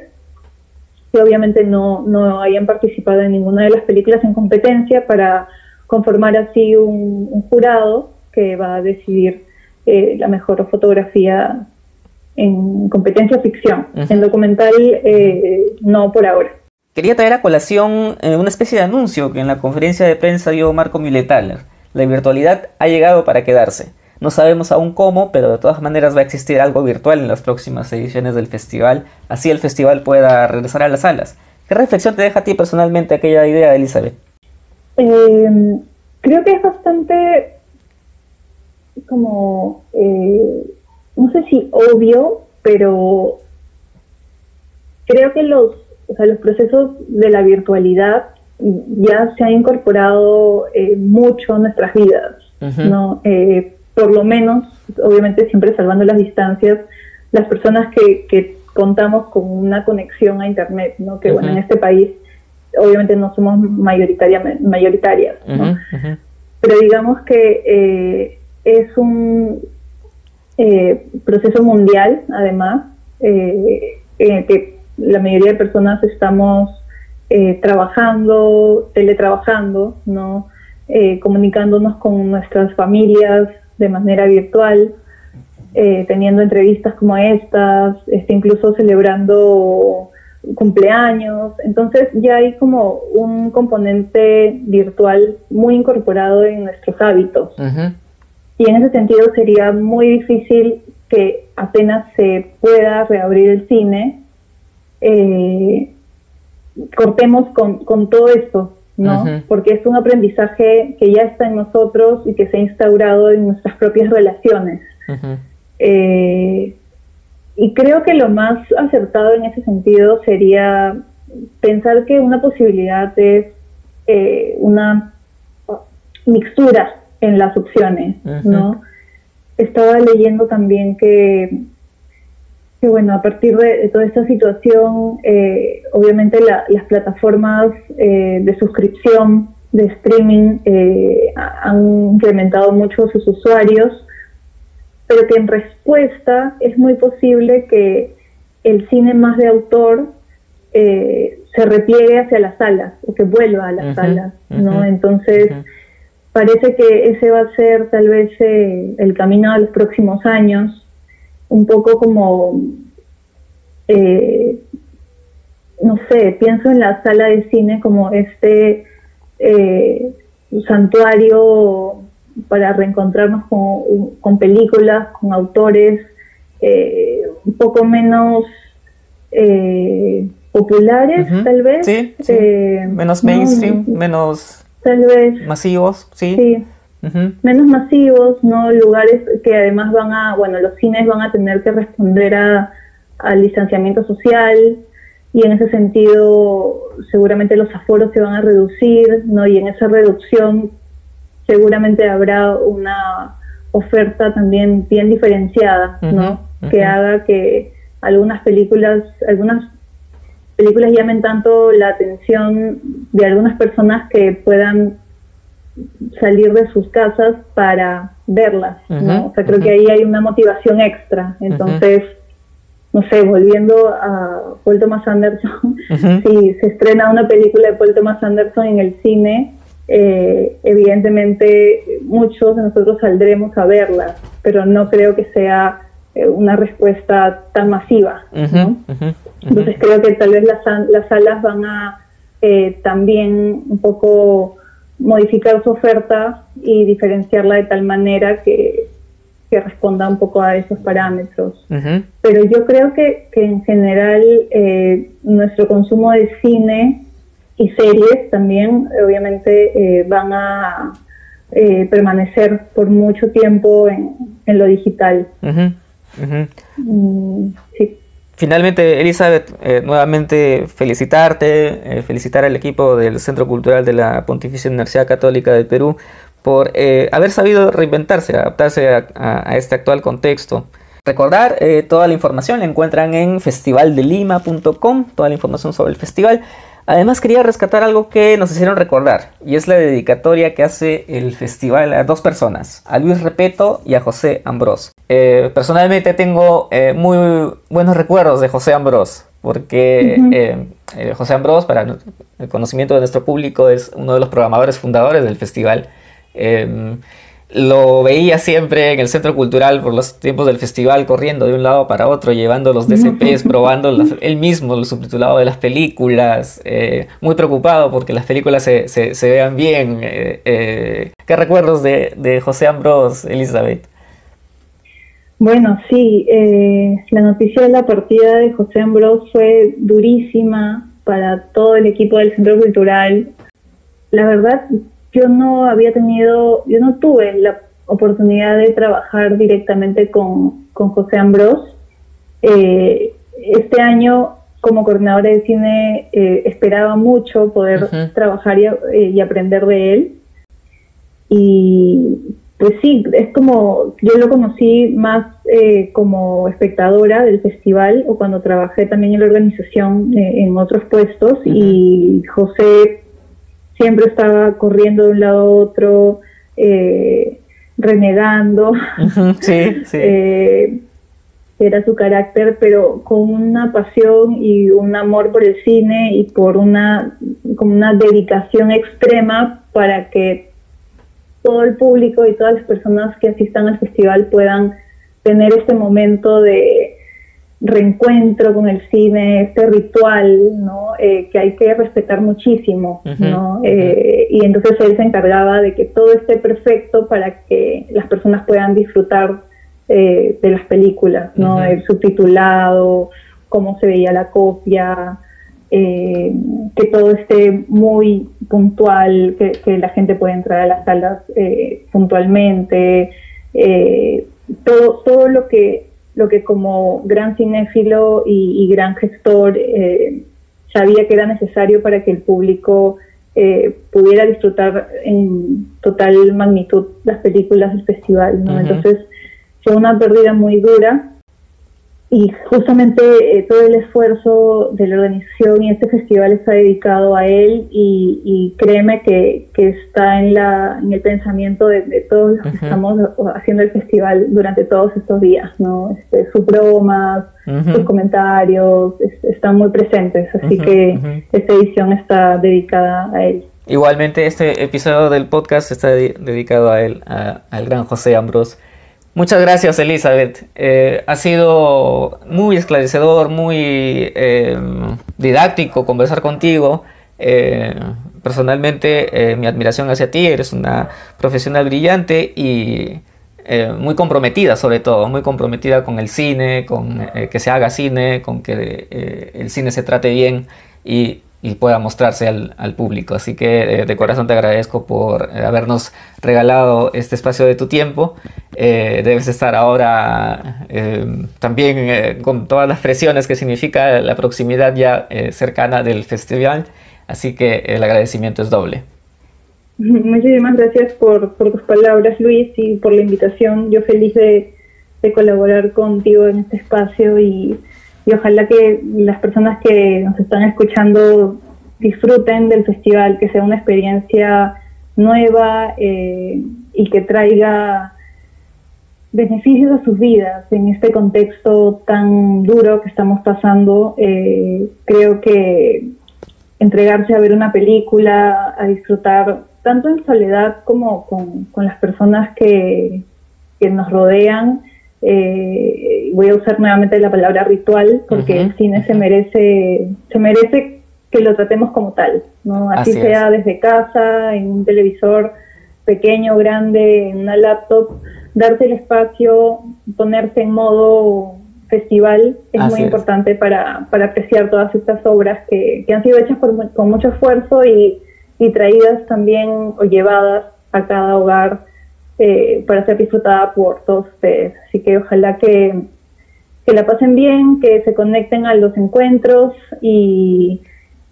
que obviamente no, no hayan participado en ninguna de las películas en competencia para conformar así un jurado que va a decidir eh, la mejor fotografía en competencia ficción. En documental, eh, no por ahora. Quería traer a colación eh, una especie de anuncio que en la conferencia de prensa dio Marco Miletaler. La virtualidad ha llegado para quedarse. No sabemos aún cómo, pero de todas maneras va a existir algo virtual en las próximas ediciones del festival, así el festival pueda regresar a las salas. ¿Qué reflexión te deja a ti personalmente aquella idea, Elizabeth? Creo que es bastante como, eh, no sé si obvio, pero creo que los o sea, los procesos de la virtualidad ya se han incorporado eh, mucho en nuestras vidas, ¿no? Eh, por lo menos, obviamente siempre salvando las distancias, las personas que, que contamos con una conexión a Internet, ¿no? Que bueno, en este país obviamente no somos mayoritaria, mayoritarias, ¿no? Pero digamos que eh, es un proceso mundial, además, que la mayoría de personas estamos eh, trabajando, teletrabajando, ¿no? Eh, comunicándonos con nuestras familias de manera virtual, eh, teniendo entrevistas como estas, este, incluso celebrando cumpleaños. Entonces ya hay como un componente virtual muy incorporado en nuestros hábitos. Y en ese sentido sería muy difícil que apenas se pueda reabrir el cine, eh, cortemos con, con, todo esto, ¿no? Porque es un aprendizaje que ya está en nosotros y que se ha instaurado en nuestras propias relaciones. Eh, y creo que lo más acertado en ese sentido sería pensar que una posibilidad es eh, una mixtura en las opciones, ¿no? Estaba leyendo también que que bueno, a partir de, toda esta situación, eh, obviamente las plataformas eh, de suscripción, de streaming, eh, han incrementado mucho sus usuarios, pero que en respuesta es muy posible que el cine más de autor se repliegue hacia las salas o que vuelva a las salas, ¿no? Entonces, parece que ese va a ser tal vez el camino de los próximos años un poco como, eh, no sé, pienso en la sala de cine como este eh, santuario para reencontrarnos con, películas, con autores eh, un poco menos populares, tal vez. Sí, menos mainstream, menos tal vez. masivos, sí menos masivos, ¿no? Lugares que además van a, bueno, los cines van a tener que responder a, al distanciamiento social y en ese sentido seguramente los aforos se van a reducir, ¿no? Y en esa reducción seguramente habrá una oferta también bien diferenciada, ¿no? Que haga que algunas películas, algunas películas llamen tanto la atención de algunas personas que puedan salir de sus casas para verlas, ¿no? O sea, creo que ahí hay una motivación extra. Entonces, no sé, volviendo a Paul Thomas Anderson, si se estrena una película de Paul Thomas Anderson en el cine, eh, evidentemente muchos de nosotros saldremos a verla, pero no creo que sea eh, una respuesta tan masiva, ¿no? Entonces creo que tal vez las, las salas van a eh, también un poco modificar su oferta y diferenciarla de tal manera que, responda un poco a esos parámetros. Pero yo creo que, en general eh, nuestro consumo de cine y series también obviamente eh, van a eh, permanecer por mucho tiempo en, lo digital. Mm, sí. Finalmente, Elizabeth, eh, nuevamente felicitarte, eh, felicitar al equipo del Centro Cultural de la Pontificia Universidad Católica del Perú por eh, haber sabido reinventarse, adaptarse a, este actual contexto. Recordar, toda la información la encuentran en festivaldelima.com, toda la información sobre el festival. Además quería rescatar algo que nos hicieron recordar y es la dedicatoria que hace el festival a dos personas, a Luis Repeto y a José Ambrós. Eh, personalmente tengo eh, muy buenos recuerdos de José Ambrós porque eh, José Ambrós, para el conocimiento de nuestro público, es uno de los programadores fundadores del festival. Lo veía siempre en el centro cultural por los tiempos del festival, corriendo de un lado para otro, llevando los DCPs, probando él mismo el subtitulado de las películas, eh, muy preocupado porque las películas se, se, vean bien. Eh, eh, ¿Qué recuerdos de, de, José Ambrós, Elizabeth? Bueno, sí, la noticia de la partida de José Ambrós fue durísima para todo el equipo del centro cultural. La verdad, yo no había tenido, yo no tuve la oportunidad de trabajar directamente con, José Ambrós. Eh, este año, como coordinadora de cine, eh, esperaba mucho poder trabajar eh, y, aprender de él. Y pues sí, es como, yo lo conocí más como espectadora del festival o cuando trabajé también en la organización en otros puestos y José siempre estaba corriendo de un lado a otro, eh, renegando. Sí, sí. Eh, era su carácter, pero con una pasión y un amor por el cine y por una, con una dedicación extrema para que todo el público y todas las personas que asistan al festival puedan tener este momento de, reencuentro con el cine, este ritual, ¿no? Eh, que hay que respetar muchísimo, ¿no? Eh, y entonces él se encargaba de que todo esté perfecto para que las personas puedan disfrutar eh, de las películas, ¿no? El subtitulado, cómo se veía la copia, que todo esté muy puntual, que, que, la gente pueda entrar a las salas puntualmente, todo, todo lo que lo que como gran cinéfilo y, gran gestor eh, sabía que era necesario para que el público eh, pudiera disfrutar en total magnitud las películas del festival. ¿no? Entonces fue una pérdida muy dura y justamente eh, todo el esfuerzo de la organización y este festival está dedicado a él y, créeme que, está en, la, en el pensamiento de, todos los que estamos haciendo el festival durante todos estos días, ¿no? Este, sus bromas, sus comentarios, están muy presentes, así que esta edición está dedicada a él. Igualmente este episodio del podcast está dedicado a él, al gran José Ambrós. Muchas gracias Elizabeth. Eh, ha sido muy esclarecedor, muy eh, didáctico conversar contigo. Eh, personalmente mi admiración hacia ti, eres una profesional brillante y muy comprometida sobre todo, muy comprometida con el cine, con que se haga cine, con que el cine se trate bien y y pueda mostrarse al, al público. Así que eh, de corazón te agradezco por eh, habernos regalado este espacio de tu tiempo. Eh, debes estar ahora también con todas las presiones que significa la proximidad ya cercana del festival, así que el agradecimiento es doble. Muchísimas gracias por, por, tus palabras, Luis, y por la invitación. Yo feliz de, de colaborar contigo en este espacio y y ojalá que las personas que nos están escuchando disfruten del festival, que sea una experiencia nueva eh, y que traiga beneficios a sus vidas en este contexto tan duro que estamos pasando. Eh, creo que entregarse a ver una película, a disfrutar tanto en soledad como con, las personas que, que nos rodean, eh, voy a usar nuevamente la palabra ritual porque el cine se merece se merece que lo tratemos como tal no así, sea desde casa en un televisor pequeño grande en una laptop darse el espacio ponerse en modo festival es muy importante para, para, apreciar todas estas obras que, que han sido hechas con mucho esfuerzo y, y traídas también o llevadas a cada hogar eh, para ser disfrutada por todos ustedes. Así que ojalá que, que la pasen bien, que se conecten a los encuentros y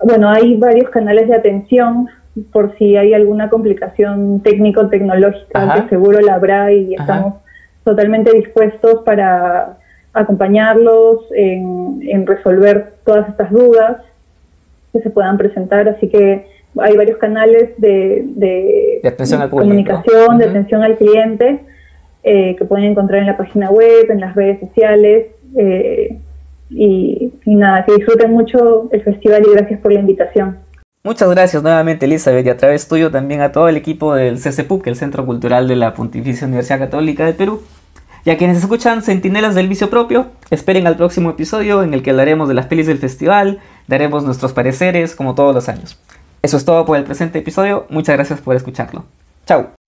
bueno, hay varios canales de atención por si hay alguna complicación técnico-tecnológica, que seguro la habrá y estamos totalmente dispuestos para acompañarlos en, en, resolver todas estas dudas que se puedan presentar. Así que hay varios canales de, de, atención al comunicación, de atención al cliente, eh, que pueden encontrar en la página web, en las redes sociales. Eh, y, y nada, que disfruten mucho el festival y gracias por la invitación. Muchas gracias nuevamente Elizabeth y a través tuyo también a todo el equipo del CCPUC, el Centro Cultural de la Pontificia Universidad Católica del Perú. Y a quienes escuchan Centinelas del Vicio Propio, esperen al próximo episodio en el que hablaremos de las pelis del festival, daremos nuestros pareceres como todos los años. Eso es todo por el presente episodio, muchas gracias por escucharlo. Chao.